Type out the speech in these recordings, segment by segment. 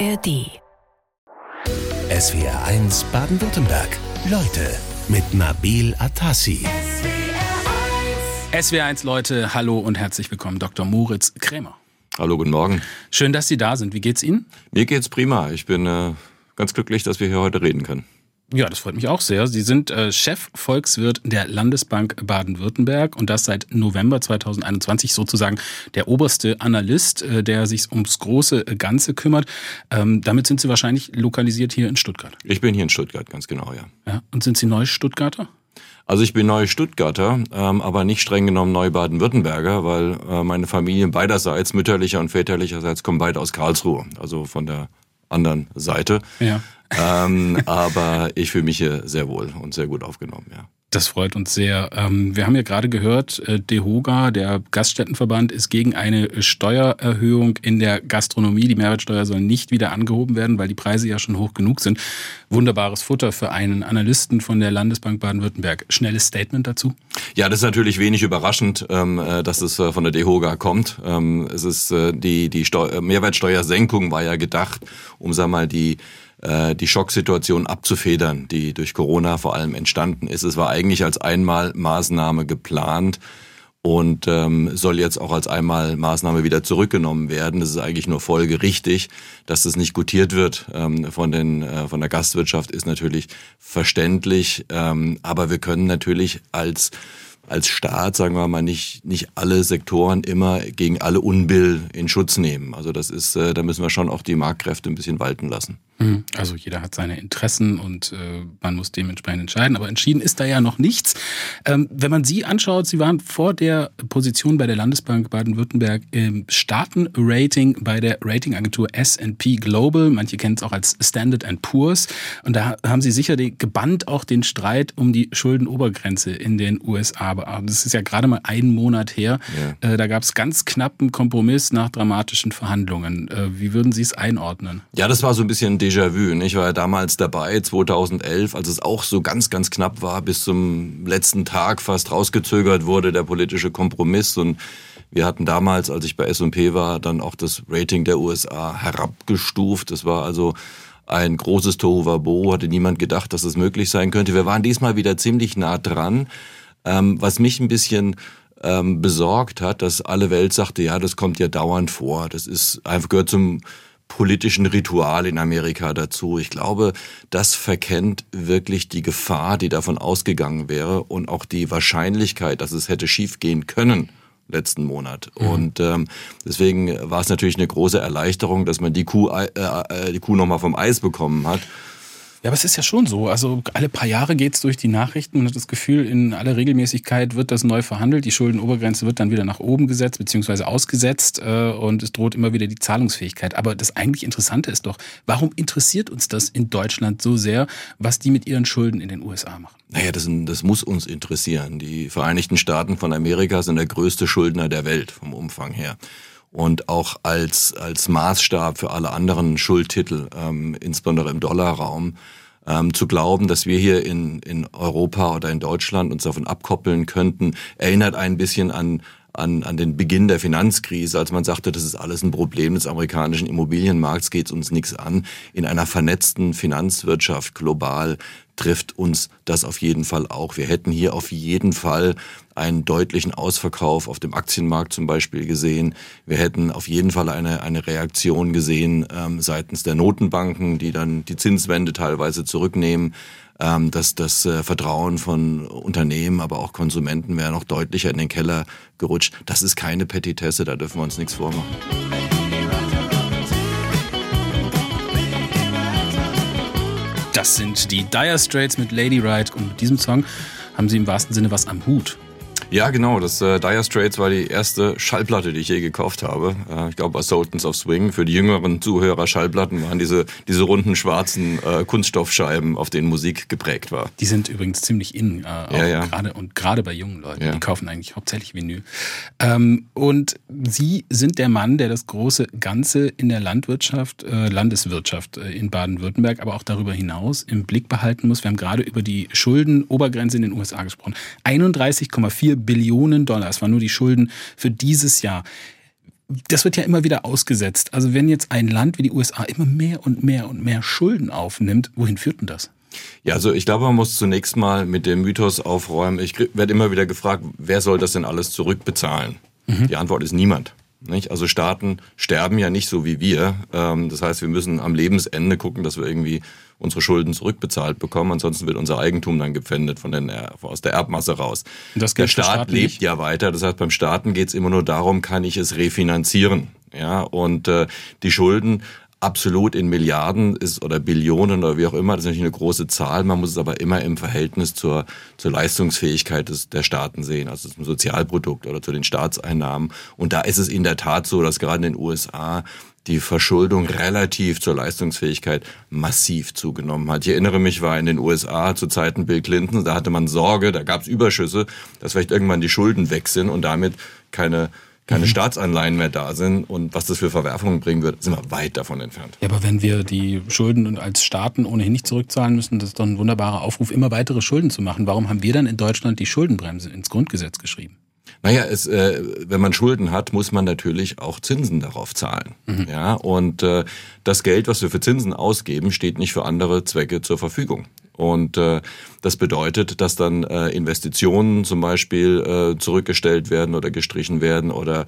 ARD. SWR 1 Baden-Württemberg. Leute mit Nabil Atassi. SWR1 Leute, hallo und herzlich willkommen, Dr. Moritz Krämer. Hallo, guten Morgen. Schön, dass Sie da sind. Wie geht's Ihnen? Mir geht's prima. Ich bin äh, ganz glücklich, dass wir hier heute reden können. Ja, das freut mich auch sehr. Sie sind äh, Chef-Volkswirt der Landesbank Baden-Württemberg und das seit November 2021 sozusagen der oberste Analyst, äh, der sich ums große Ganze kümmert. Ähm, damit sind Sie wahrscheinlich lokalisiert hier in Stuttgart. Ich bin hier in Stuttgart, ganz genau, ja. ja. Und sind Sie Neu-Stuttgarter? Also ich bin Neu-Stuttgarter, ähm, aber nicht streng genommen Neu-Baden-Württemberger, weil äh, meine Familie beiderseits, mütterlicher und väterlicherseits, kommen beide aus Karlsruhe, also von der anderen Seite. Ja. Ähm, aber ich fühle mich hier sehr wohl und sehr gut aufgenommen, ja. Das freut uns sehr. Ähm, wir haben ja gerade gehört, äh, DEHOGA, der Gaststättenverband, ist gegen eine Steuererhöhung in der Gastronomie. Die Mehrwertsteuer soll nicht wieder angehoben werden, weil die Preise ja schon hoch genug sind. Wunderbares Futter für einen Analysten von der Landesbank Baden-Württemberg. Schnelles Statement dazu? Ja, das ist natürlich wenig überraschend, ähm, äh, dass es äh, von der DEHOGA kommt. Ähm, es ist die, die Mehrwertsteuersenkung war ja gedacht, um, sag mal, die äh, die Schocksituation abzufedern, die durch Corona vor allem entstanden ist. Es war eigentlich als Einmalmaßnahme geplant und ähm, soll jetzt auch als Einmalmaßnahme wieder zurückgenommen werden. Das ist eigentlich nur folgerichtig, dass das nicht gutiert wird ähm, von den äh, von der Gastwirtschaft ist natürlich verständlich, ähm, aber wir können natürlich als als Staat, sagen wir mal, nicht, nicht alle Sektoren immer gegen alle Unbill in Schutz nehmen. Also das ist, äh, da müssen wir schon auch die Marktkräfte ein bisschen walten lassen. Mhm. Also jeder hat seine Interessen und äh, man muss dementsprechend entscheiden. Aber entschieden ist da ja noch nichts. Ähm, wenn man Sie anschaut, Sie waren vor der Position bei der Landesbank Baden-Württemberg im Staatenrating bei der Ratingagentur S&P Global. Manche kennen es auch als Standard Poor's. Und da haben Sie sicher gebannt auch den Streit um die Schuldenobergrenze in den USA. Das ist ja gerade mal einen Monat her. Ja. Äh, da gab es ganz knappen Kompromiss nach dramatischen Verhandlungen. Äh, wie würden Sie es einordnen? Ja, das war so ein bisschen Déjà-vu. Ich war ja damals dabei, 2011, als es auch so ganz, ganz knapp war, bis zum letzten Tag fast rausgezögert wurde, der politische Kompromiss. Und wir hatten damals, als ich bei S&P war, dann auch das Rating der USA herabgestuft. Das war also ein großes Tohuwabo, hatte niemand gedacht, dass es möglich sein könnte. Wir waren diesmal wieder ziemlich nah dran. Ähm, was mich ein bisschen ähm, besorgt hat, dass alle Welt sagte, ja, das kommt ja dauernd vor. Das ist einfach gehört zum politischen Ritual in Amerika dazu. Ich glaube, das verkennt wirklich die Gefahr, die davon ausgegangen wäre und auch die Wahrscheinlichkeit, dass es hätte schiefgehen können letzten Monat. Mhm. Und ähm, deswegen war es natürlich eine große Erleichterung, dass man die Kuh, äh, äh, die Kuh nochmal vom Eis bekommen hat. Ja, aber es ist ja schon so. Also alle paar Jahre geht's durch die Nachrichten und hat das Gefühl, in aller Regelmäßigkeit wird das neu verhandelt. Die Schuldenobergrenze wird dann wieder nach oben gesetzt beziehungsweise ausgesetzt äh, und es droht immer wieder die Zahlungsfähigkeit. Aber das eigentlich Interessante ist doch, warum interessiert uns das in Deutschland so sehr, was die mit ihren Schulden in den USA machen? Naja, das, das muss uns interessieren. Die Vereinigten Staaten von Amerika sind der größte Schuldner der Welt vom Umfang her und auch als, als Maßstab für alle anderen Schuldtitel, ähm, insbesondere im Dollarraum, ähm, zu glauben, dass wir hier in, in Europa oder in Deutschland uns davon abkoppeln könnten, erinnert ein bisschen an an, an den Beginn der Finanzkrise, als man sagte, das ist alles ein Problem des amerikanischen Immobilienmarkts, geht uns nichts an. In einer vernetzten Finanzwirtschaft global trifft uns das auf jeden Fall auch. Wir hätten hier auf jeden Fall einen deutlichen Ausverkauf auf dem Aktienmarkt zum Beispiel gesehen. Wir hätten auf jeden Fall eine, eine Reaktion gesehen ähm, seitens der Notenbanken, die dann die Zinswende teilweise zurücknehmen. Ähm, dass das äh, Vertrauen von Unternehmen, aber auch Konsumenten wäre noch deutlicher in den Keller gerutscht. Das ist keine Petitesse, da dürfen wir uns nichts vormachen. Das sind die Dire Straits mit Lady Ride und mit diesem Song haben sie im wahrsten Sinne was am Hut. Ja, genau. Das äh, Dire Straits war die erste Schallplatte, die ich je gekauft habe. Äh, ich glaube, bei Sultans of Swing. Für die jüngeren Zuhörer Schallplatten waren diese, diese runden schwarzen äh, Kunststoffscheiben, auf denen Musik geprägt war. Die sind übrigens ziemlich in, äh, ja, ja. gerade und gerade bei jungen Leuten. Ja. Die kaufen eigentlich hauptsächlich Vinyl. Ähm, und Sie sind der Mann, der das große Ganze in der Landwirtschaft, äh, Landeswirtschaft äh, in Baden-Württemberg, aber auch darüber hinaus im Blick behalten muss. Wir haben gerade über die Schuldenobergrenze in den USA gesprochen. 31,4 Billionen Dollar. Es waren nur die Schulden für dieses Jahr. das wird ja immer wieder ausgesetzt. Also wenn jetzt ein Land wie die USA immer mehr und mehr und mehr Schulden aufnimmt, wohin führt denn das? Ja, also ich glaube, man muss zunächst mal mit dem Mythos aufräumen. Ich werde immer wieder gefragt, wer soll das denn alles zurückbezahlen? Mhm. Die Antwort ist niemand. Nicht? Also Staaten sterben ja nicht so wie wir. Ähm, das heißt, wir müssen am Lebensende gucken, dass wir irgendwie unsere Schulden zurückbezahlt bekommen. Ansonsten wird unser Eigentum dann gepfändet von den, aus der Erbmasse raus. der Staat lebt nicht? ja weiter. Das heißt, beim Staaten geht es immer nur darum, kann ich es refinanzieren. Ja, und äh, die Schulden absolut in Milliarden ist oder Billionen oder wie auch immer, das ist natürlich eine große Zahl. Man muss es aber immer im Verhältnis zur, zur Leistungsfähigkeit des, der Staaten sehen, also zum Sozialprodukt oder zu den Staatseinnahmen. Und da ist es in der Tat so, dass gerade in den USA die Verschuldung relativ zur Leistungsfähigkeit massiv zugenommen hat. Ich erinnere mich, war in den USA zu Zeiten Bill Clinton, da hatte man Sorge, da gab es Überschüsse, dass vielleicht irgendwann die Schulden weg sind und damit keine keine mhm. Staatsanleihen mehr da sind und was das für Verwerfungen bringen wird, sind wir weit davon entfernt. Ja, aber wenn wir die Schulden als Staaten ohnehin nicht zurückzahlen müssen, das ist doch ein wunderbarer Aufruf, immer weitere Schulden zu machen. Warum haben wir dann in Deutschland die Schuldenbremse ins Grundgesetz geschrieben? Naja, es, äh, wenn man Schulden hat, muss man natürlich auch Zinsen darauf zahlen. Mhm. Ja, und äh, das Geld, was wir für Zinsen ausgeben, steht nicht für andere Zwecke zur Verfügung. Und äh, das bedeutet, dass dann äh, Investitionen zum Beispiel äh, zurückgestellt werden oder gestrichen werden oder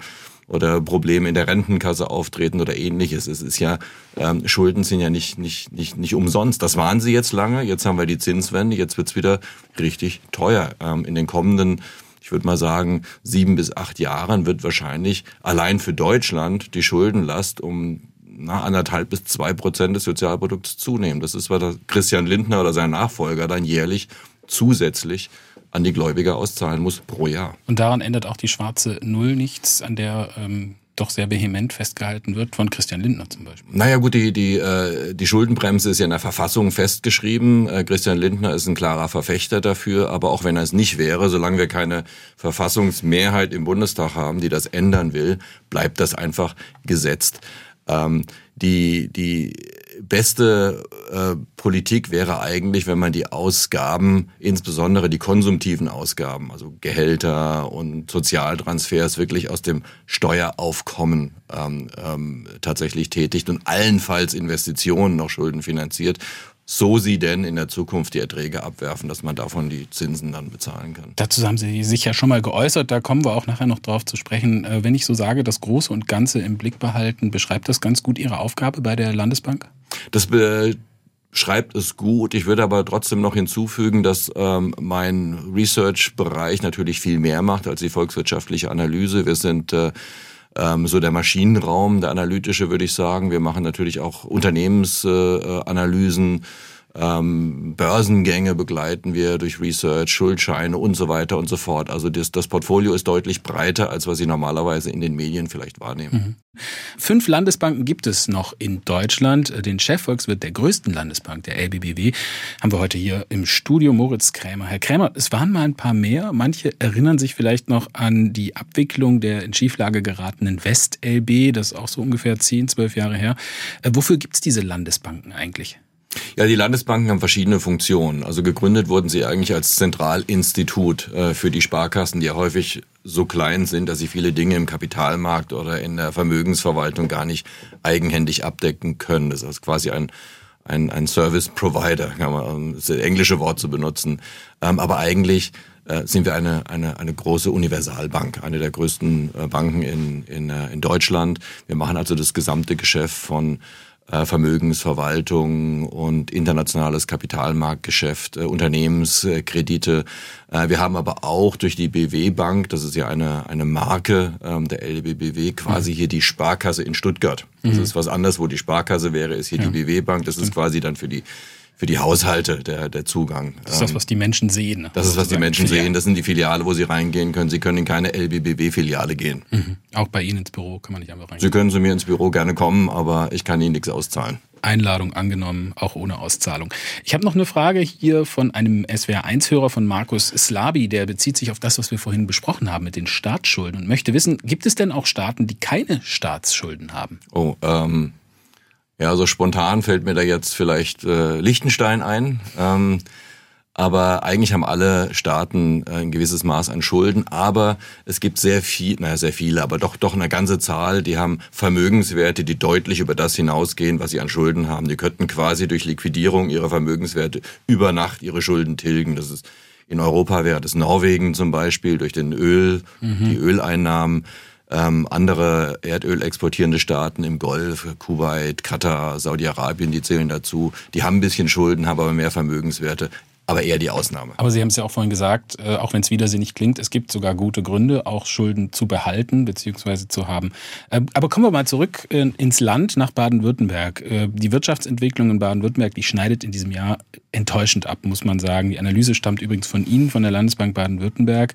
oder Probleme in der Rentenkasse auftreten oder ähnliches. Es ist ja, ähm, Schulden sind ja nicht, nicht, nicht, nicht umsonst. Das waren sie jetzt lange, jetzt haben wir die Zinswende, jetzt wird's wieder richtig teuer. Ähm, in den kommenden ich würde mal sagen, sieben bis acht Jahren wird wahrscheinlich allein für Deutschland die Schuldenlast um na, anderthalb bis zwei Prozent des Sozialprodukts zunehmen. Das ist, was Christian Lindner oder sein Nachfolger dann jährlich zusätzlich an die Gläubiger auszahlen muss pro Jahr. Und daran ändert auch die schwarze Null nichts, an der ähm, doch sehr vehement festgehalten wird, von Christian Lindner zum Beispiel. Naja gut, die, die, äh, die Schuldenbremse ist ja in der Verfassung festgeschrieben. Äh, Christian Lindner ist ein klarer Verfechter dafür, aber auch wenn er es nicht wäre, solange wir keine Verfassungsmehrheit im Bundestag haben, die das ändern will, bleibt das einfach gesetzt. Ähm, die, die beste äh, Politik wäre eigentlich, wenn man die Ausgaben, insbesondere die konsumtiven Ausgaben, also Gehälter und Sozialtransfers, wirklich aus dem Steueraufkommen ähm, ähm, tatsächlich tätigt und allenfalls Investitionen noch Schulden finanziert so sie denn in der Zukunft die Erträge abwerfen, dass man davon die Zinsen dann bezahlen kann. Dazu haben Sie sich ja schon mal geäußert, da kommen wir auch nachher noch drauf zu sprechen. Äh, wenn ich so sage, das Große und Ganze im Blick behalten, beschreibt das ganz gut Ihre Aufgabe bei der Landesbank? Das beschreibt es gut. Ich würde aber trotzdem noch hinzufügen, dass ähm, mein Research-Bereich natürlich viel mehr macht als die volkswirtschaftliche Analyse. Wir sind äh, ähm, so der Maschinenraum, der analytische, würde ich sagen. Wir machen natürlich auch Unternehmensanalysen. Äh, ähm, Börsengänge begleiten wir durch Research, Schuldscheine und so weiter und so fort. Also das, das Portfolio ist deutlich breiter, als was Sie normalerweise in den Medien vielleicht wahrnehmen. Mhm. Fünf Landesbanken gibt es noch in Deutschland. Den Chefvolkswirt der größten Landesbank, der LBBW, haben wir heute hier im Studio Moritz Krämer. Herr Krämer, es waren mal ein paar mehr. Manche erinnern sich vielleicht noch an die Abwicklung der in Schieflage geratenen West-LB. Das ist auch so ungefähr zehn, zwölf Jahre her. Äh, wofür gibt es diese Landesbanken eigentlich? Ja, die Landesbanken haben verschiedene Funktionen. Also gegründet wurden sie eigentlich als Zentralinstitut äh, für die Sparkassen, die ja häufig so klein sind, dass sie viele Dinge im Kapitalmarkt oder in der Vermögensverwaltung gar nicht eigenhändig abdecken können. Das ist quasi ein ein, ein Service Provider, kann man, um das englische Wort zu benutzen. Ähm, aber eigentlich äh, sind wir eine, eine, eine große Universalbank, eine der größten äh, Banken in, in, in Deutschland. Wir machen also das gesamte Geschäft von Vermögensverwaltung und internationales Kapitalmarktgeschäft, äh, Unternehmenskredite. Äh, wir haben aber auch durch die BW Bank, das ist ja eine, eine Marke ähm, der LBBW, quasi mhm. hier die Sparkasse in Stuttgart. Das mhm. ist was anderes, wo die Sparkasse wäre, ist hier ja. die BW Bank. Das ist quasi dann für die für die Haushalte der, der Zugang. Das ist das, was die Menschen sehen. Ne? Das ist, was die Menschen sehen. Das sind die Filiale, wo sie reingehen können. Sie können in keine LBBW-Filiale gehen. Mhm. Auch bei Ihnen ins Büro kann man nicht einfach reingehen. Sie können zu mir ins Büro gerne kommen, aber ich kann Ihnen nichts auszahlen. Einladung angenommen, auch ohne Auszahlung. Ich habe noch eine Frage hier von einem SWR1-Hörer von Markus Slabi, der bezieht sich auf das, was wir vorhin besprochen haben mit den Staatsschulden und möchte wissen, gibt es denn auch Staaten, die keine Staatsschulden haben? Oh, ähm, ja, so spontan fällt mir da jetzt vielleicht äh, Liechtenstein ein. Ähm, Aber eigentlich haben alle Staaten äh, ein gewisses Maß an Schulden. Aber es gibt sehr viel, naja, sehr viele, aber doch, doch eine ganze Zahl, die haben Vermögenswerte, die deutlich über das hinausgehen, was sie an Schulden haben. Die könnten quasi durch Liquidierung ihrer Vermögenswerte über Nacht ihre Schulden tilgen. Das ist in Europa wäre das Norwegen zum Beispiel durch den Öl, mhm. die Öleinnahmen. Ähm, andere Erdöl exportierende Staaten im Golf, Kuwait, Katar, Saudi-Arabien, die zählen dazu. Die haben ein bisschen Schulden, haben aber mehr Vermögenswerte aber eher die Ausnahme. Aber Sie haben es ja auch vorhin gesagt, äh, auch wenn es widersinnig klingt, es gibt sogar gute Gründe, auch Schulden zu behalten bzw. zu haben. Ähm, aber kommen wir mal zurück äh, ins Land nach Baden-Württemberg. Äh, die Wirtschaftsentwicklung in Baden-Württemberg, die schneidet in diesem Jahr enttäuschend ab, muss man sagen. Die Analyse stammt übrigens von Ihnen, von der Landesbank Baden-Württemberg.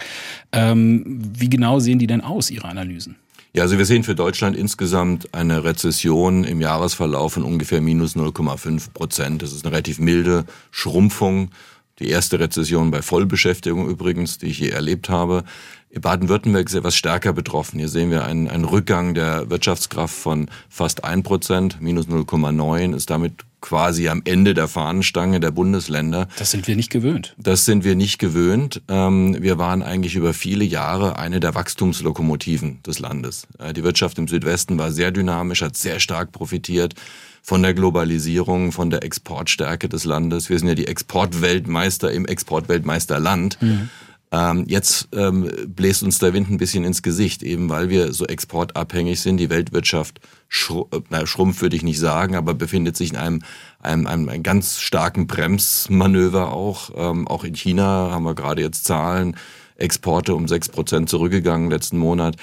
Ähm, wie genau sehen die denn aus, Ihre Analysen? Ja, also wir sehen für Deutschland insgesamt eine Rezession im Jahresverlauf von ungefähr minus 0,5 Prozent. Das ist eine relativ milde Schrumpfung die erste Rezession bei Vollbeschäftigung übrigens, die ich je erlebt habe. Baden-Württemberg ist etwas stärker betroffen. Hier sehen wir einen, einen Rückgang der Wirtschaftskraft von fast ein Prozent, minus 0,9, ist damit quasi am Ende der Fahnenstange der Bundesländer. Das sind wir nicht gewöhnt. Das sind wir nicht gewöhnt. Ähm, wir waren eigentlich über viele Jahre eine der Wachstumslokomotiven des Landes. Äh, die Wirtschaft im Südwesten war sehr dynamisch, hat sehr stark profitiert von der Globalisierung, von der Exportstärke des Landes. Wir sind ja die Exportweltmeister im Exportweltmeisterland. Mhm. Ähm, jetzt ähm, bläst uns der Wind ein bisschen ins Gesicht, eben weil wir so exportabhängig sind. Die Weltwirtschaft schru äh, na, schrumpft, würde ich nicht sagen, aber befindet sich in einem, einem, einem, einem ganz starken Bremsmanöver auch. Ähm, auch in China haben wir gerade jetzt Zahlen, Exporte um sechs Prozent zurückgegangen letzten Monat.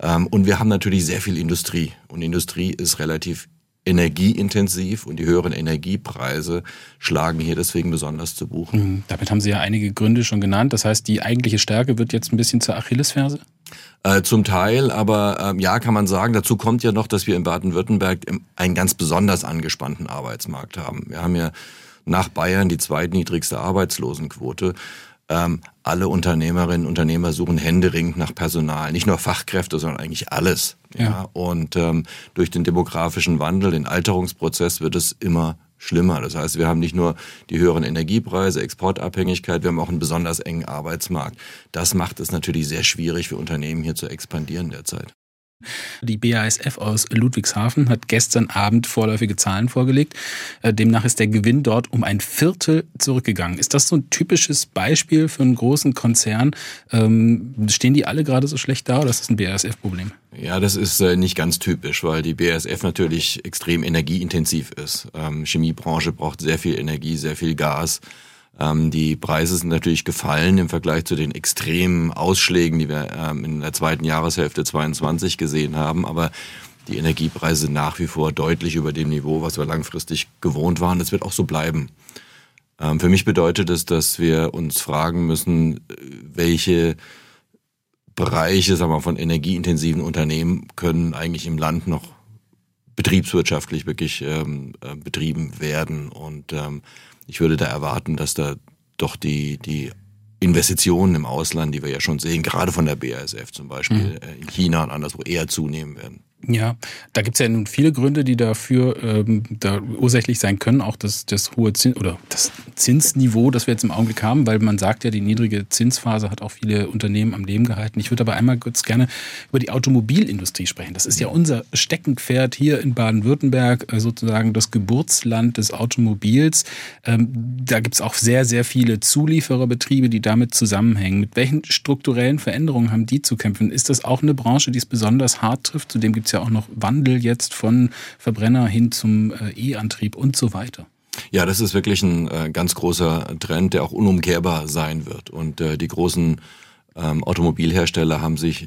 Ähm, und wir haben natürlich sehr viel Industrie. Und Industrie ist relativ energieintensiv und die höheren Energiepreise schlagen hier deswegen besonders zu Buchen. Mhm. Damit haben Sie ja einige Gründe schon genannt. Das heißt, die eigentliche Stärke wird jetzt ein bisschen zur Achillesferse? Äh, zum Teil, aber ähm, ja, kann man sagen. Dazu kommt ja noch, dass wir in Baden-Württemberg einen ganz besonders angespannten Arbeitsmarkt haben. Wir haben ja nach Bayern die zweitniedrigste Arbeitslosenquote. Ähm, alle Unternehmerinnen und Unternehmer suchen händeringend nach Personal. Nicht nur Fachkräfte, sondern eigentlich alles. Ja. ja. Und ähm, durch den demografischen Wandel, den Alterungsprozess wird es immer schlimmer. Das heißt, wir haben nicht nur die höheren Energiepreise, Exportabhängigkeit, wir haben auch einen besonders engen Arbeitsmarkt. Das macht es natürlich sehr schwierig für Unternehmen hier zu expandieren derzeit. Die BASF aus Ludwigshafen hat gestern Abend vorläufige Zahlen vorgelegt. Äh, demnach ist der Gewinn dort um ein Viertel zurückgegangen. Ist das so ein typisches Beispiel für einen großen Konzern? Ähm, stehen die alle gerade so schlecht da oder ist das ein BASF-Problem? Ja, das ist äh, nicht ganz typisch, weil die BASF natürlich extrem energieintensiv ist. Ähm, Chemiebranche braucht sehr viel Energie, sehr viel Gas. Ähm, die Preise sind natürlich gefallen im Vergleich zu den extremen Ausschlägen, die wir ähm, in der zweiten Jahreshälfte 22 gesehen haben. Aber die Energiepreise sind nach wie vor deutlich über dem Niveau, was wir langfristig gewohnt waren. Das wird auch so bleiben. Ähm, für mich bedeutet es, dass wir uns fragen müssen, welche Bereiche sagen wir, von energieintensiven Unternehmen können eigentlich im Land noch betriebswirtschaftlich wirklich ähm, äh, betrieben werden. Und ähm, ich würde da erwarten, dass da doch die, die Investitionen im Ausland, die wir ja schon sehen, gerade von der BASF zum Beispiel, mhm. in China und anderswo eher zunehmen werden. Ja, da gibt es ja nun viele Gründe, die dafür ähm, da ursächlich sein können. Auch das, das hohe Zins oder das Zinsniveau, das wir jetzt im Augenblick haben, weil man sagt ja, die niedrige Zinsphase hat auch viele Unternehmen am Leben gehalten. Ich würde aber einmal kurz gerne über die Automobilindustrie sprechen. Das ist ja unser Steckenpferd hier in Baden-Württemberg, äh, sozusagen das Geburtsland des Automobils. Ähm, da gibt es auch sehr, sehr viele Zuliefererbetriebe, die damit zusammenhängen. Mit welchen strukturellen Veränderungen haben die zu kämpfen? Ist das auch eine Branche, die es besonders hart trifft? Zudem gibt es ja auch noch Wandel jetzt von Verbrenner hin zum äh, E-Antrieb und so weiter. Ja, das ist wirklich ein äh, ganz großer Trend, der auch unumkehrbar sein wird. Und äh, die großen ähm, Automobilhersteller haben sich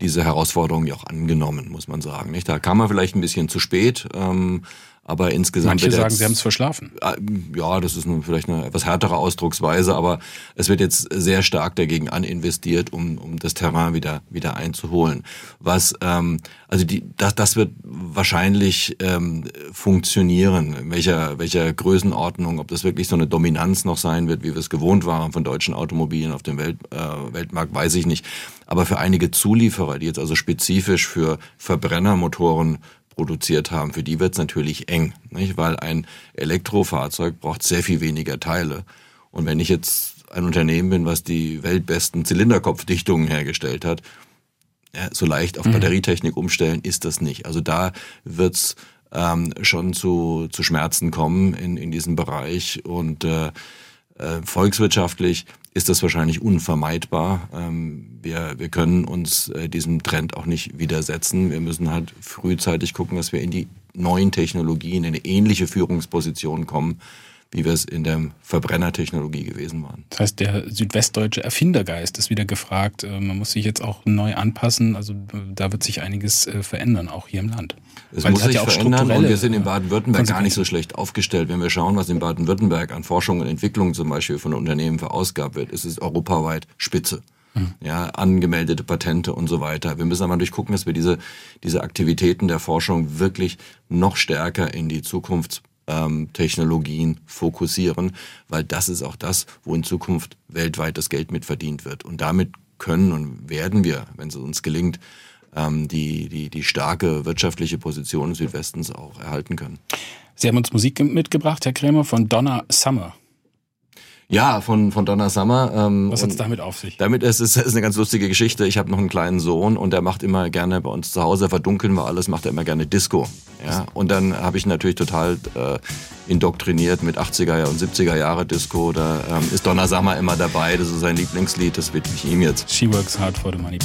diese Herausforderung ja auch angenommen, muss man sagen. Da kam man vielleicht ein bisschen zu spät. Ähm, aber insgesamt. Manche sagen, sie haben es verschlafen. Ah, ja, das ist nun vielleicht eine etwas härtere Ausdrucksweise, aber es wird jetzt sehr stark dagegen aninvestiert, um, um das Terrain wieder, wieder einzuholen. Was, ähm, also die, das, das wird wahrscheinlich ähm, funktionieren. In welcher, welcher Größenordnung, ob das wirklich so eine Dominanz noch sein wird, wie wir es gewohnt waren von deutschen Automobilen auf dem Welt, äh, Weltmarkt, weiß ich nicht. Aber für einige Zulieferer, die jetzt also spezifisch für Verbrennermotoren produziert haben, für die wird es natürlich eng, nicht? weil ein Elektrofahrzeug braucht sehr viel weniger Teile. Und wenn ich jetzt ein Unternehmen bin, was die weltbesten Zylinderkopfdichtungen hergestellt hat, ja, so leicht auf mhm. Batterietechnik umstellen ist das nicht. Also da wird's ähm, schon zu, zu Schmerzen kommen in, in diesem Bereich. Und äh, äh, volkswirtschaftlich ist das wahrscheinlich unvermeidbar. Ähm, wir, wir können uns äh, diesem Trend auch nicht widersetzen. Wir müssen halt frühzeitig gucken, dass wir in die neuen Technologien, in eine ähnliche Führungsposition kommen, wie wir es in der Verbrennertechnologie gewesen waren. Das heißt, der südwestdeutsche Erfindergeist ist wieder gefragt. Äh, man muss sich jetzt auch neu anpassen. Also da wird sich einiges äh, verändern, auch hier im Land. Es Weil muss sich ja verändern und wir sind in Baden-Württemberg gar nicht so schlecht aufgestellt. Wenn wir schauen, was in Baden-Württemberg an Forschung und Entwicklung zum Beispiel von Unternehmen verausgabt wird, ist es europaweit spitze hm. ja, angemeldete Patente und so weiter. Wir müssen aber durchgucken, dass wir diese, diese Aktivitäten der Forschung wirklich noch stärker in die Zukunfts ähm, Technologien fokussieren, weil das ist auch das, wo in Zukunft weltweit das Geld mit verdient wird. Und damit können und werden wir, wenn es uns gelingt, ähm, die, die, die starke wirtschaftliche Position Südwestens auch erhalten können. Sie haben uns Musik mitgebracht, Herr Krämer, von Donna Summer. Ja, von, von Donna Summer. Ähm, Was hat's damit auf sich? Damit ist es ist eine ganz lustige Geschichte. Ich habe noch einen kleinen Sohn und der macht immer gerne bei uns zu Hause, verdunkeln wir alles, macht er immer gerne Disco. Ja? Und dann habe ich natürlich total äh, indoktriniert mit 80er und 70er Jahre Disco. Da ähm, ist Donna Summer immer dabei. Das ist sein Lieblingslied, das widme ich ihm jetzt. She works hard for the money.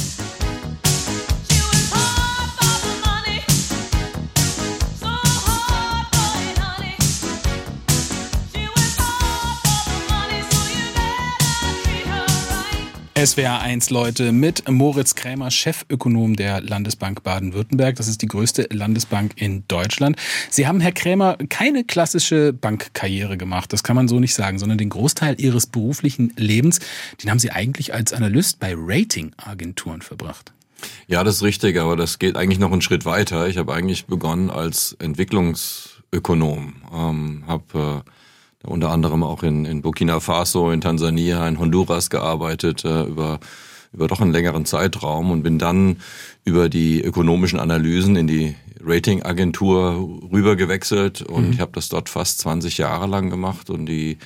SWR 1 Leute mit Moritz Krämer, Chefökonom der Landesbank Baden-Württemberg. Das ist die größte Landesbank in Deutschland. Sie haben, Herr Krämer, keine klassische Bankkarriere gemacht. Das kann man so nicht sagen, sondern den Großteil Ihres beruflichen Lebens, den haben Sie eigentlich als Analyst bei Ratingagenturen verbracht. Ja, das ist richtig, aber das geht eigentlich noch einen Schritt weiter. Ich habe eigentlich begonnen als Entwicklungsökonom, ähm, habe äh, unter anderem auch in, in Burkina Faso, in Tansania, in Honduras gearbeitet äh, über über doch einen längeren Zeitraum und bin dann über die ökonomischen Analysen in die Ratingagentur rübergewechselt und mhm. ich habe das dort fast 20 Jahre lang gemacht und die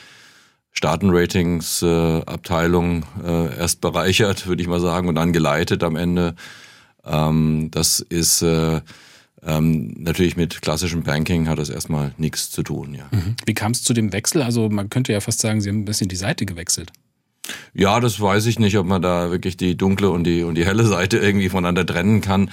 Staatenratings-Abteilung äh, erst bereichert, würde ich mal sagen, und dann geleitet am Ende. Ähm, das ist äh, ähm, natürlich mit klassischem Banking hat das erstmal nichts zu tun, ja. Mhm. Wie kam es zu dem Wechsel? Also man könnte ja fast sagen, Sie haben ein bisschen die Seite gewechselt. Ja, das weiß ich nicht, ob man da wirklich die dunkle und die und die helle Seite irgendwie voneinander trennen kann.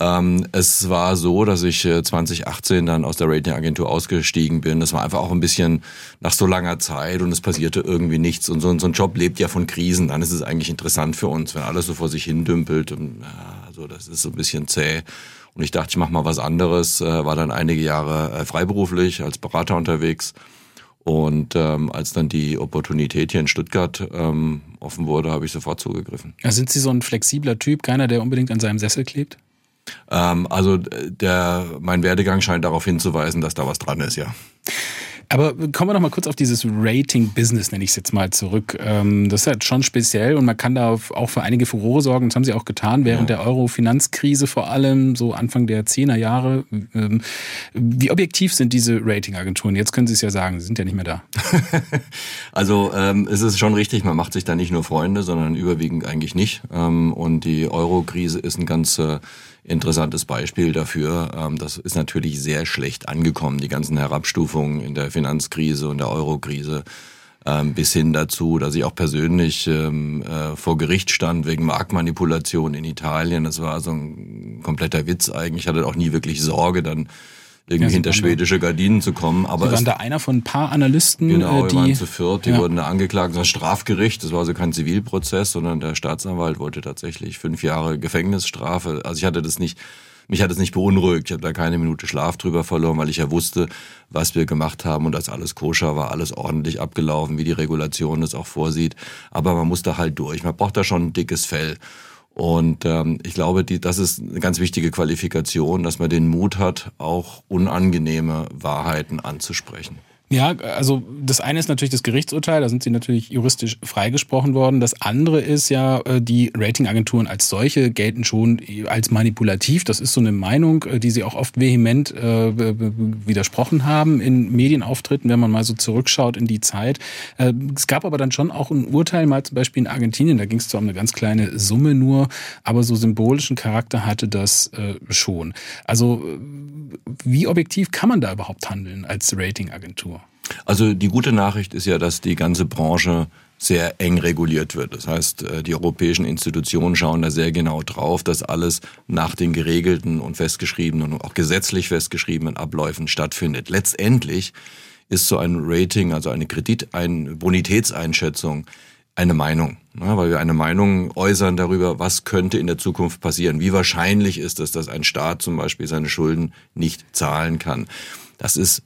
Ähm, es war so, dass ich 2018 äh, dann aus der Ratingagentur ausgestiegen bin. Das war einfach auch ein bisschen nach so langer Zeit und es passierte irgendwie nichts. Und so, so ein Job lebt ja von Krisen. Dann ist es eigentlich interessant für uns, wenn alles so vor sich hin dümpelt. Und, ja, also das ist so ein bisschen zäh. Und ich dachte, ich mache mal was anderes. Äh, war dann einige Jahre äh, freiberuflich als Berater unterwegs und ähm, als dann die Opportunität hier in Stuttgart ähm, offen wurde, habe ich sofort zugegriffen. Ja, sind Sie so ein flexibler Typ, keiner, der unbedingt an seinem Sessel klebt? Ähm, also der, mein Werdegang scheint darauf hinzuweisen, dass da was dran ist, ja. Aber kommen wir noch mal kurz auf dieses Rating-Business, nenne ich es jetzt mal, zurück. Ähm, das ist halt schon speziell und man kann da auch für einige Furore sorgen. Das haben sie auch getan während ja. der Euro-Finanzkrise vor allem, so Anfang der 10er Jahre. Ähm, wie objektiv sind diese Ratingagenturen? Jetzt können Sie es ja sagen, sie sind ja nicht mehr da. also ähm, es ist schon richtig, man macht sich da nicht nur Freunde, sondern überwiegend eigentlich nicht. Ähm, und die Euro-Krise ist ein ganz äh, interessantes Beispiel dafür. Ähm, das ist natürlich sehr schlecht angekommen, die ganzen Herabstufungen in der Finanzkrise und der Eurokrise ähm, bis hin dazu, dass ich auch persönlich ähm, äh, vor Gericht stand wegen Marktmanipulation in Italien. Das war so ein kompletter Witz eigentlich. Ich hatte auch nie wirklich Sorge, dann irgendwie ja, hinter schwedische Gardinen zu kommen. Aber Sie waren da einer von ein paar Analysten, genau, äh, die wir waren zu viert, die ja. wurden da angeklagt. Das war Strafgericht, das war also kein Zivilprozess, sondern der Staatsanwalt wollte tatsächlich fünf Jahre Gefängnisstrafe. Also ich hatte das nicht, mich hat es nicht beunruhigt. Ich habe da keine Minute Schlaf drüber verloren, weil ich ja wusste, was wir gemacht haben und dass alles koscher war, alles ordentlich abgelaufen, wie die Regulation das auch vorsieht. Aber man muss da halt durch. Man braucht da schon ein dickes Fell. Und ähm, ich glaube, die, das ist eine ganz wichtige Qualifikation, dass man den Mut hat, auch unangenehme Wahrheiten anzusprechen. Ja, also das eine ist natürlich das Gerichtsurteil, da sind sie natürlich juristisch freigesprochen worden. Das andere ist ja, äh, die Ratingagenturen als solche gelten schon als manipulativ. Das ist so eine Meinung, äh, die sie auch oft vehement äh, widersprochen haben in Medienauftritten, wenn man mal so zurückschaut in die Zeit. Äh, es gab aber dann schon auch ein Urteil, mal zum Beispiel in Argentinien, da ging es zwar um eine ganz kleine Summe nur, aber so symbolischen Charakter hatte das äh, schon. Also wie objektiv kann man da überhaupt handeln als Ratingagentur? Also die gute Nachricht ist ja, dass die ganze Branche sehr eng reguliert wird. Das heißt, äh, die europäischen Institutionen schauen da sehr genau drauf, dass alles nach den geregelten und festgeschriebenen und auch gesetzlich festgeschriebenen Abläufen stattfindet. Letztendlich ist so ein Rating, also eine Kredit, eine Bonitätseinschätzung, eine Meinung, ne, weil wir eine Meinung äußern darüber, was könnte in der Zukunft passieren. Wie wahrscheinlich ist es, dass ein Staat zum Beispiel seine Schulden nicht zahlen kann. Das ist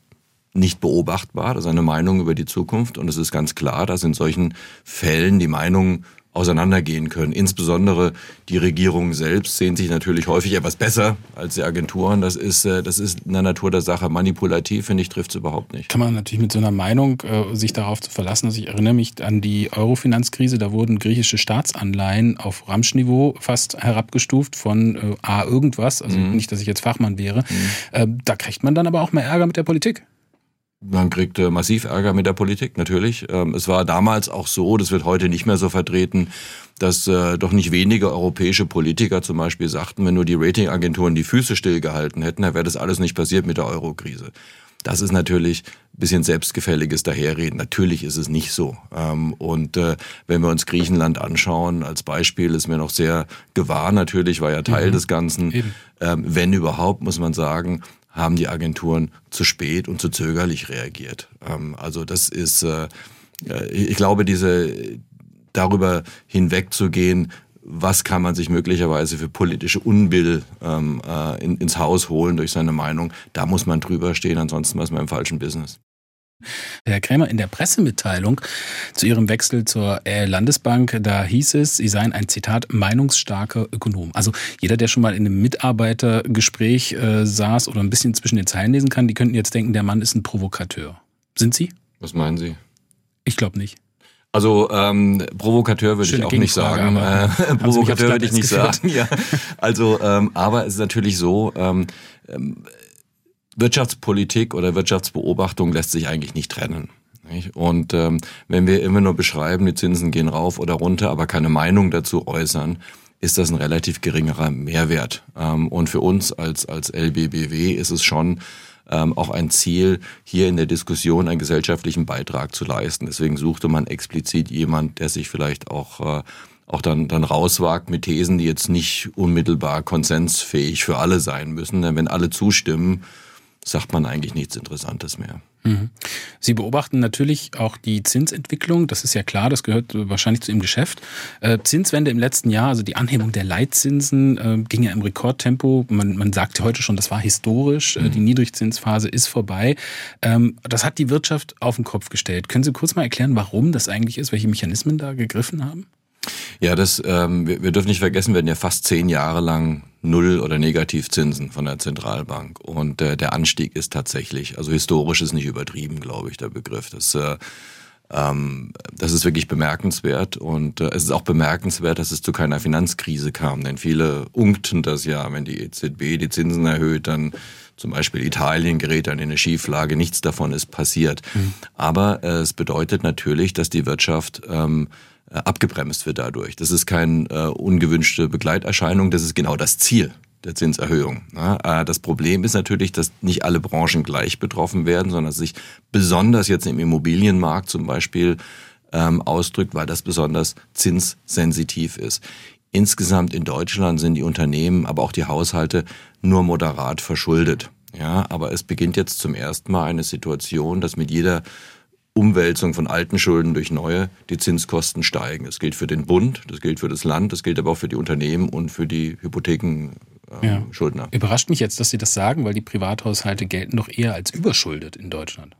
nicht beobachtbar, das ist eine Meinung über die Zukunft und es ist ganz klar, dass in solchen Fällen die Meinungen auseinandergehen können. Insbesondere die Regierungen selbst sehen sich natürlich häufig etwas besser als die Agenturen. Das ist, äh, das ist in der Natur der Sache manipulativ, finde ich, trifft es überhaupt nicht. Kann man natürlich mit so einer Meinung äh, sich darauf zu verlassen. Also ich erinnere mich an die Euro-Finanzkrise, da wurden griechische Staatsanleihen auf Ramschniveau fast herabgestuft von äh, A irgendwas, also mhm. nicht, dass ich jetzt Fachmann wäre. Mhm. Äh, da kriegt man dann aber auch mehr Ärger mit der Politik. Man kriegt äh, massiv Ärger mit der Politik, natürlich. Ähm, es war damals auch so, das wird heute nicht mehr so vertreten, dass äh, doch nicht wenige europäische Politiker zum Beispiel sagten, wenn nur die Ratingagenturen die Füße stillgehalten hätten, dann wäre das alles nicht passiert mit der Eurokrise. Das ist natürlich ein bisschen selbstgefälliges Daherreden. Natürlich ist es nicht so. Ähm, und äh, wenn wir uns Griechenland anschauen, als Beispiel ist mir noch sehr gewahr, natürlich war ja Teil mhm. des Ganzen. Ähm, wenn überhaupt, muss man sagen, haben die Agenturen zu spät und zu zögerlich reagiert. Ähm, also das ist, äh, ich glaube, diese darüber hinwegzugehen, was kann man sich möglicherweise für politische Unbill ähm, äh, ins Haus holen durch seine Meinung, da muss man drüber stehen, ansonsten ist man im falschen Business. Herr Krämer, in der Pressemitteilung zu Ihrem Wechsel zur Landesbank, da hieß es, Sie seien ein Zitat meinungsstarker Ökonom. Also jeder, der schon mal in einem Mitarbeitergespräch äh, saß oder ein bisschen zwischen den Zeilen lesen kann, die könnten jetzt denken, der Mann ist ein Provokateur. Sind Sie? Was meinen Sie? Ich glaube nicht. Also ähm, Provokateur würde ich auch nicht sagen. Äh, Provokateur würde ich nicht geführt. sagen. Ja. Also, ähm, aber es ist natürlich so. Ähm, ähm Wirtschaftspolitik oder Wirtschaftsbeobachtung lässt sich eigentlich nicht trennen. Und ähm, wenn wir immer nur beschreiben, die Zinsen gehen rauf oder runter, aber keine Meinung dazu äußern, ist das ein relativ geringerer Mehrwert. Ähm, und für uns als, als LBBW ist es schon ähm, auch ein Ziel, hier in der Diskussion einen gesellschaftlichen Beitrag zu leisten. Deswegen suchte man explizit jemand, der sich vielleicht auch äh, auch dann, dann rauswagt mit Thesen, die jetzt nicht unmittelbar konsensfähig für alle sein müssen. Denn wenn alle zustimmen, sagt man eigentlich nichts Interessantes mehr. Mhm. Sie beobachten natürlich auch die Zinsentwicklung, das ist ja klar, das gehört wahrscheinlich zu Ihrem Geschäft. Äh, Zinswende im letzten Jahr, also die Anhebung der Leitzinsen, äh, ging ja im Rekordtempo. Man, man sagt heute schon, das war historisch, äh, mhm. die Niedrigzinsphase ist vorbei. Ähm, das hat die Wirtschaft auf den Kopf gestellt. Können Sie kurz mal erklären, warum das eigentlich ist, welche Mechanismen da gegriffen haben? Ja, das, ähm, wir, wir dürfen nicht vergessen, wir hatten ja fast zehn Jahre lang Null- oder Negativzinsen von der Zentralbank. Und äh, der Anstieg ist tatsächlich, also historisch ist nicht übertrieben, glaube ich, der Begriff. Das, äh, ähm, das ist wirklich bemerkenswert. Und äh, es ist auch bemerkenswert, dass es zu keiner Finanzkrise kam. Denn viele unkten das ja, wenn die EZB die Zinsen erhöht, dann zum Beispiel Italien gerät dann in eine Schieflage. Nichts davon ist passiert. Mhm. Aber äh, es bedeutet natürlich, dass die Wirtschaft ähm, äh, abgebremst wird dadurch. Das ist keine äh, ungewünschte Begleiterscheinung, das ist genau das Ziel der Zinserhöhung. Äh, das Problem ist natürlich, dass nicht alle Branchen gleich betroffen werden, sondern dass sich besonders jetzt im Immobilienmarkt zum Beispiel ähm, ausdrückt, weil das besonders zinssensitiv ist. Insgesamt in Deutschland sind die Unternehmen, aber auch die Haushalte nur moderat verschuldet. Ja, aber es beginnt jetzt zum ersten Mal eine Situation, dass mit jeder Umwälzung von alten Schulden durch neue, die Zinskosten steigen. Das gilt für den Bund, das gilt für das Land, das gilt aber auch für die Unternehmen und für die Hypothekenschuldner. Ähm, ja. Überrascht mich jetzt, dass Sie das sagen, weil die Privathaushalte gelten doch eher als überschuldet in Deutschland.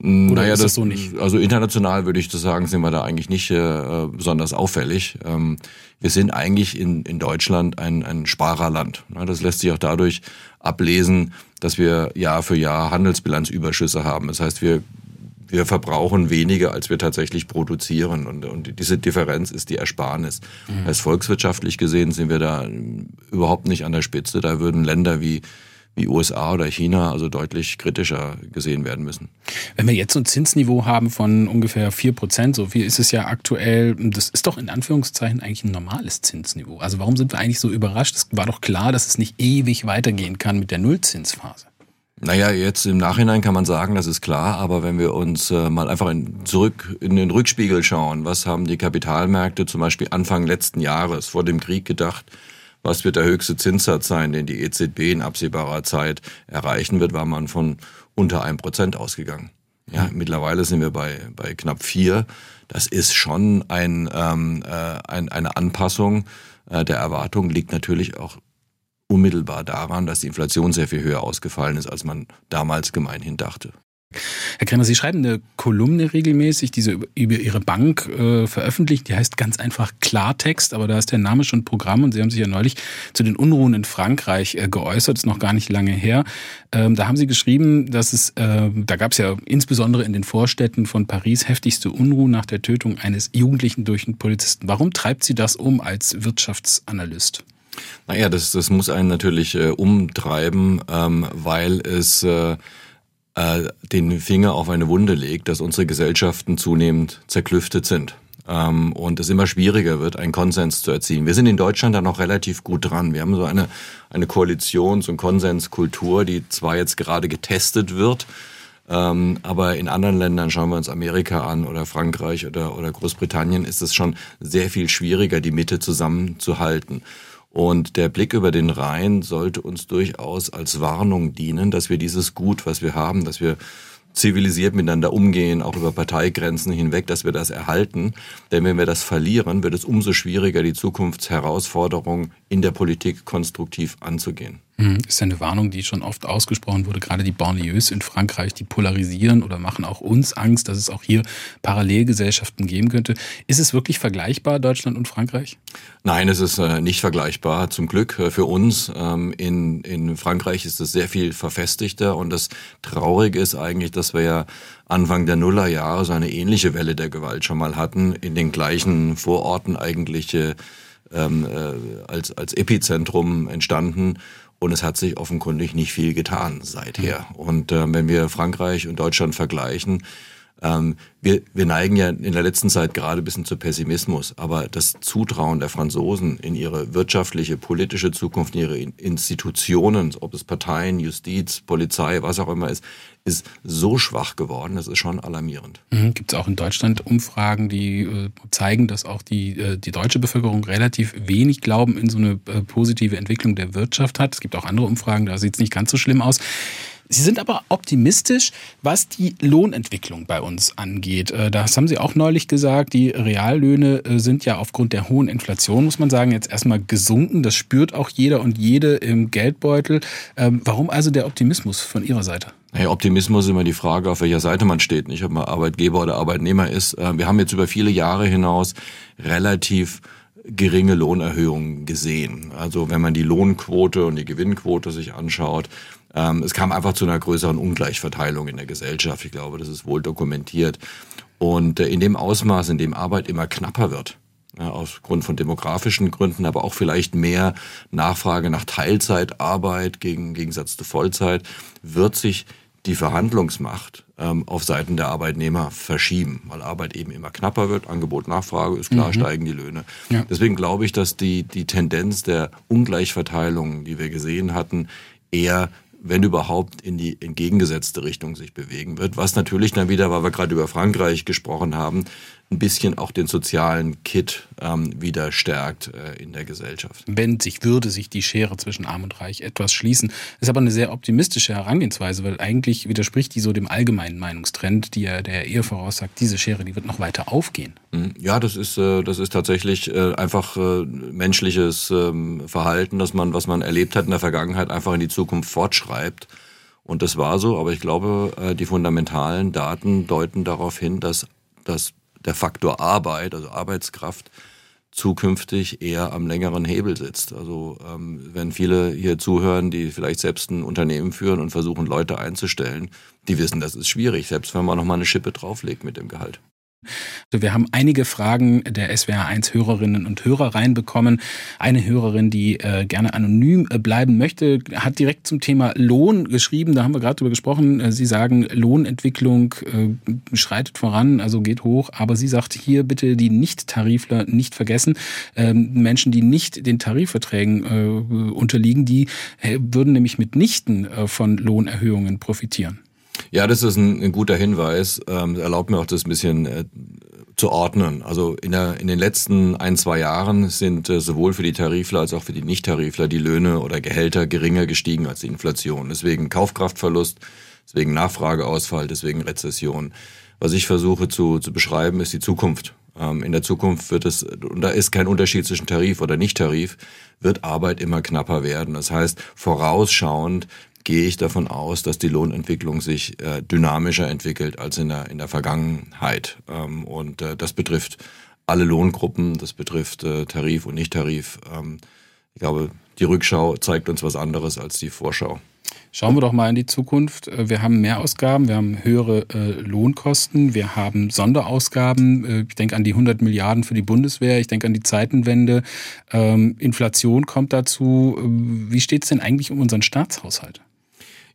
Oder naja, ist das, das, so nicht? Also international würde ich das sagen, sind wir da eigentlich nicht äh, besonders auffällig. Ähm, wir sind eigentlich in, in Deutschland ein, ein Sparerland. Ja, das lässt sich auch dadurch ablesen, dass wir Jahr für Jahr Handelsbilanzüberschüsse haben. Das heißt, wir wir verbrauchen weniger, als wir tatsächlich produzieren. Und, und diese Differenz ist die Ersparnis. Mhm. Als volkswirtschaftlich gesehen sind wir da überhaupt nicht an der Spitze. Da würden Länder wie wie USA oder China also deutlich kritischer gesehen werden müssen. Wenn wir jetzt so ein Zinsniveau haben von ungefähr vier Prozent, so viel ist es ja aktuell, das ist doch in Anführungszeichen eigentlich ein normales Zinsniveau. Also warum sind wir eigentlich so überrascht? Es war doch klar, dass es nicht ewig weitergehen kann mit der Nullzinsphase. Naja, jetzt im Nachhinein kann man sagen, das ist klar, aber wenn wir uns äh, mal einfach in, zurück in den Rückspiegel schauen, was haben die Kapitalmärkte zum Beispiel Anfang letzten Jahres vor dem Krieg gedacht, was wird der höchste Zinssatz sein, den die EZB in absehbarer Zeit erreichen wird, war man von unter einem Prozent ausgegangen. Ja, mhm. mittlerweile sind wir bei, bei knapp vier. Das ist schon ein, ähm, äh, ein, eine Anpassung äh, der Erwartung, liegt natürlich auch unmittelbar daran, dass die Inflation sehr viel höher ausgefallen ist, als man damals gemeinhin dachte. Herr Kremer, Sie schreiben eine Kolumne regelmäßig, die Sie über Ihre Bank äh, veröffentlichen. Die heißt ganz einfach Klartext, aber da ist der Name schon Programm und Sie haben sich ja neulich zu den Unruhen in Frankreich äh, geäußert, ist noch gar nicht lange her. Ähm, da haben Sie geschrieben, dass es, äh, da gab es ja insbesondere in den Vorstädten von Paris heftigste Unruhen nach der Tötung eines Jugendlichen durch einen Polizisten. Warum treibt Sie das um als Wirtschaftsanalyst? Naja, das, das muss einen natürlich äh, umtreiben, ähm, weil es äh, äh, den Finger auf eine Wunde legt, dass unsere Gesellschaften zunehmend zerklüftet sind ähm, und es immer schwieriger wird, einen Konsens zu erzielen. Wir sind in Deutschland da noch relativ gut dran. Wir haben so eine, eine Koalitions- und Konsenskultur, die zwar jetzt gerade getestet wird, ähm, aber in anderen Ländern, schauen wir uns Amerika an oder Frankreich oder, oder Großbritannien, ist es schon sehr viel schwieriger, die Mitte zusammenzuhalten. Und der Blick über den Rhein sollte uns durchaus als Warnung dienen, dass wir dieses Gut, was wir haben, dass wir zivilisiert miteinander umgehen, auch über Parteigrenzen hinweg, dass wir das erhalten. Denn wenn wir das verlieren, wird es umso schwieriger, die Zukunftsherausforderungen in der Politik konstruktiv anzugehen. Mhm. ist ja eine Warnung, die schon oft ausgesprochen wurde. Gerade die Banlieues in Frankreich, die polarisieren oder machen auch uns Angst, dass es auch hier Parallelgesellschaften geben könnte. Ist es wirklich vergleichbar, Deutschland und Frankreich? Nein, es ist äh, nicht vergleichbar. Zum Glück äh, für uns. Ähm, in, in Frankreich ist es sehr viel verfestigter und das Traurige ist eigentlich, dass wir ja Anfang der Nullerjahre so eine ähnliche Welle der Gewalt schon mal hatten, in den gleichen Vororten eigentlich äh, ähm, äh, als, als Epizentrum entstanden und es hat sich offenkundig nicht viel getan seither. Und äh, wenn wir Frankreich und Deutschland vergleichen, ähm, wir, wir neigen ja in der letzten Zeit gerade ein bisschen zu Pessimismus, aber das Zutrauen der Franzosen in ihre wirtschaftliche, politische Zukunft, in ihre Institutionen, ob es Parteien, Justiz, Polizei, was auch immer ist, ist so schwach geworden, das ist schon alarmierend. Mhm. Gibt es auch in Deutschland Umfragen, die äh, zeigen, dass auch die, äh, die deutsche Bevölkerung relativ wenig Glauben in so eine äh, positive Entwicklung der Wirtschaft hat? Es gibt auch andere Umfragen, da sieht es nicht ganz so schlimm aus. Sie sind aber optimistisch, was die Lohnentwicklung bei uns angeht. Äh, das haben Sie auch neulich gesagt. Die Reallöhne äh, sind ja aufgrund der hohen Inflation, muss man sagen, jetzt erstmal gesunken. Das spürt auch jeder und jede im Geldbeutel. Ähm, warum also der Optimismus von Ihrer Seite? Hey, Optimismus ist immer die Frage, auf welcher Seite man steht, nicht ob man Arbeitgeber oder Arbeitnehmer ist. Äh, wir haben jetzt über viele Jahre hinaus relativ geringe Lohnerhöhungen gesehen. Also wenn man die Lohnquote und die Gewinnquote sich anschaut, ähm, es kam einfach zu einer größeren Ungleichverteilung in der Gesellschaft. Ich glaube, das ist wohl dokumentiert. Und äh, in dem Ausmaß, in dem Arbeit immer knapper wird, ja, aufgrund von demografischen Gründen, aber auch vielleicht mehr Nachfrage nach Teilzeitarbeit gegen Gegensatz zu Vollzeit, wird sich die Verhandlungsmacht ähm, auf Seiten der Arbeitnehmer verschieben, weil Arbeit eben immer knapper wird, Angebot, Nachfrage ist klar, mhm. steigen die Löhne. Ja. Deswegen glaube ich, dass die, die Tendenz der Ungleichverteilung, die wir gesehen hatten, eher wenn überhaupt, in die entgegengesetzte Richtung sich bewegen wird. Was natürlich dann wieder, weil wir gerade über Frankreich gesprochen haben, ein bisschen auch den sozialen Kit ähm, wieder stärkt äh, in der Gesellschaft. Wenn sich würde sich die Schere zwischen Arm und Reich etwas schließen, ist aber eine sehr optimistische Herangehensweise, weil eigentlich widerspricht die so dem allgemeinen Meinungstrend, die ja der eher voraussagt, diese Schere, die wird noch weiter aufgehen. Mhm. Ja, das ist äh, das ist tatsächlich äh, einfach äh, menschliches ähm, Verhalten, dass man was man erlebt hat in der Vergangenheit einfach in die Zukunft fortschreibt. Und das war so, aber ich glaube, äh, die fundamentalen Daten deuten darauf hin, dass das der Faktor Arbeit, also Arbeitskraft, zukünftig eher am längeren Hebel sitzt. Also ähm, wenn viele hier zuhören, die vielleicht selbst ein Unternehmen führen und versuchen, Leute einzustellen, die wissen, das ist schwierig, selbst wenn man noch mal eine Schippe drauflegt mit dem Gehalt. Wir haben einige Fragen der SWR1 Hörerinnen und Hörer reinbekommen. Eine Hörerin, die äh, gerne anonym äh, bleiben möchte, hat direkt zum Thema Lohn geschrieben. Da haben wir gerade drüber gesprochen. Äh, sie sagen, Lohnentwicklung äh, schreitet voran, also geht hoch. Aber sie sagt hier bitte die Nicht-Tarifler nicht vergessen. Ähm, Menschen, die nicht den Tarifverträgen äh, unterliegen, die würden nämlich mitnichten von Lohnerhöhungen profitieren. Ja, das ist ein, ein guter Hinweis. Ähm, erlaubt mir auch das ein bisschen äh, zu ordnen. Also in, der, in den letzten ein, zwei Jahren sind äh, sowohl für die Tarifler als auch für die Nicht-Tarifler die Löhne oder Gehälter geringer gestiegen als die Inflation. Deswegen Kaufkraftverlust, deswegen Nachfrageausfall, deswegen Rezession. Was ich versuche zu, zu beschreiben, ist die Zukunft. Ähm, in der Zukunft wird es, und da ist kein Unterschied zwischen Tarif oder Nicht-Tarif, wird Arbeit immer knapper werden. Das heißt, vorausschauend gehe ich davon aus, dass die Lohnentwicklung sich äh, dynamischer entwickelt als in der, in der Vergangenheit. Ähm, und äh, das betrifft alle Lohngruppen, das betrifft äh, Tarif und Nicht-Tarif. Ähm, ich glaube, die Rückschau zeigt uns was anderes als die Vorschau. Schauen wir doch mal in die Zukunft. Äh, wir haben Mehrausgaben, wir haben höhere äh, Lohnkosten, wir haben Sonderausgaben. Äh, ich denke an die 100 Milliarden für die Bundeswehr, ich denke an die Zeitenwende. Ähm, Inflation kommt dazu. Äh, wie steht es denn eigentlich um unseren Staatshaushalt?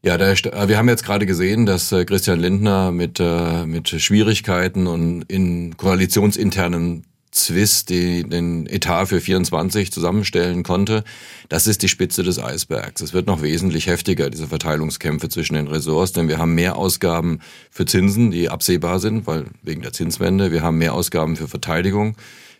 Ja, der, äh, wir haben jetzt gerade gesehen, dass äh, Christian Lindner mit, äh, mit Schwierigkeiten und in koalitionsinternen Zwist die, den Etat für 24 zusammenstellen konnte. Das ist die Spitze des Eisbergs. Es wird noch wesentlich heftiger, diese Verteilungskämpfe zwischen den Ressorts, denn wir haben mehr Ausgaben für Zinsen, die absehbar sind, weil wegen der Zinswende. Wir haben mehr Ausgaben für Verteidigung.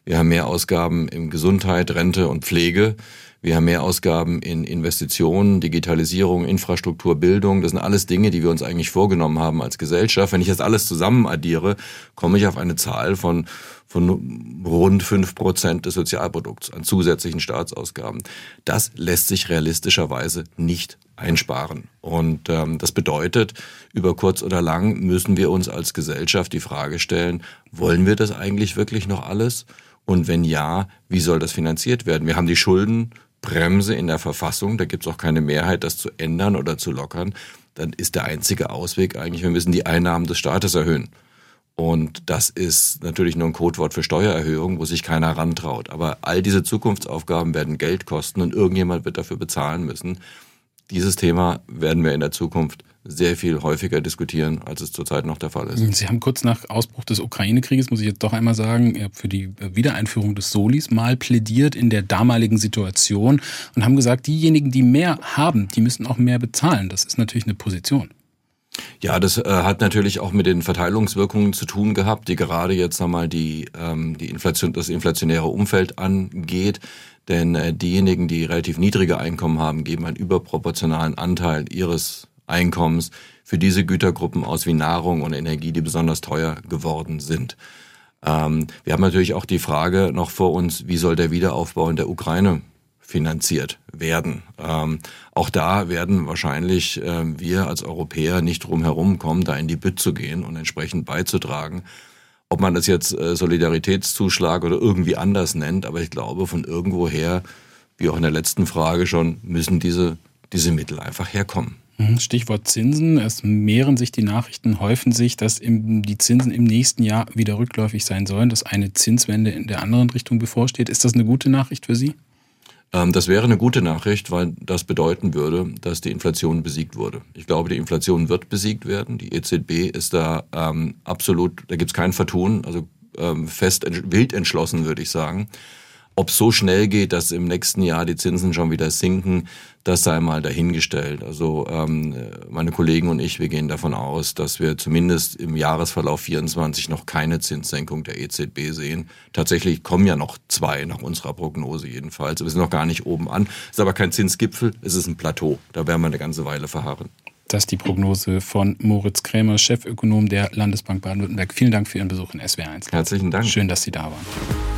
Wir haben mehr Ausgaben in Gesundheit, Rente und Pflege. Wir haben mehr Ausgaben in Investitionen, Digitalisierung, Infrastruktur, Bildung. Das sind alles Dinge, die wir uns eigentlich vorgenommen haben als Gesellschaft. Wenn ich das alles zusammen addiere, komme ich auf eine Zahl von, von rund fünf Prozent des Sozialprodukts an zusätzlichen Staatsausgaben. Das lässt sich realistischerweise nicht einsparen. Und ähm, das bedeutet, über kurz oder lang müssen wir uns als Gesellschaft die Frage stellen, wollen wir das eigentlich wirklich noch alles? Und wenn ja, wie soll das finanziert werden? Wir haben die Schulden Bremse in der Verfassung, da gibt es auch keine Mehrheit, das zu ändern oder zu lockern, dann ist der einzige Ausweg eigentlich, wir müssen die Einnahmen des Staates erhöhen. Und das ist natürlich nur ein Codewort für Steuererhöhung, wo sich keiner rantraut. Aber all diese Zukunftsaufgaben werden Geld kosten und irgendjemand wird dafür bezahlen müssen. Dieses Thema werden wir in der Zukunft sehr viel häufiger diskutieren, als es zurzeit noch der Fall ist. Sie haben kurz nach Ausbruch des Ukraine-Krieges, muss ich jetzt doch einmal sagen, für die Wiedereinführung des Solis mal plädiert in der damaligen Situation und haben gesagt, diejenigen, die mehr haben, die müssen auch mehr bezahlen. Das ist natürlich eine Position. Ja, das äh, hat natürlich auch mit den Verteilungswirkungen zu tun gehabt, die gerade jetzt nochmal die, ähm, die Inflation, das inflationäre Umfeld angeht. Denn äh, diejenigen, die relativ niedrige Einkommen haben, geben einen überproportionalen Anteil ihres Einkommens für diese Gütergruppen aus wie Nahrung und Energie, die besonders teuer geworden sind. Ähm, wir haben natürlich auch die Frage noch vor uns, wie soll der Wiederaufbau in der Ukraine finanziert werden. Ähm, auch da werden wahrscheinlich äh, wir als Europäer nicht drum herum kommen, da in die Bütt zu gehen und entsprechend beizutragen. Ob man das jetzt äh, Solidaritätszuschlag oder irgendwie anders nennt, aber ich glaube, von irgendwoher, wie auch in der letzten Frage schon, müssen diese, diese Mittel einfach herkommen. Mhm, Stichwort Zinsen. Es mehren sich die Nachrichten, häufen sich, dass die Zinsen im nächsten Jahr wieder rückläufig sein sollen, dass eine Zinswende in der anderen Richtung bevorsteht. Ist das eine gute Nachricht für Sie? Ähm, das wäre eine gute Nachricht, weil das bedeuten würde, dass die Inflation besiegt wurde. Ich glaube, die Inflation wird besiegt werden. Die EZB ist da ähm, absolut, da gibt es kein Vertun, also ähm, fest, wild entschlossen, würde ich sagen. Ob es so schnell geht, dass im nächsten Jahr die Zinsen schon wieder sinken, das sei mal dahingestellt. Also ähm, meine Kollegen und ich, wir gehen davon aus, dass wir zumindest im Jahresverlauf 24 noch keine Zinssenkung der EZB sehen. Tatsächlich kommen ja noch zwei nach unserer Prognose jedenfalls. Wir sind noch gar nicht oben an. Es ist aber kein Zinsgipfel, es ist ein Plateau. Da werden wir eine ganze Weile verharren. Das ist die Prognose von Moritz Krämer, Chefökonom der Landesbank Baden-Württemberg. Vielen Dank für Ihren Besuch in SWR1. Herzlichen Dank. Schön, dass Sie da waren.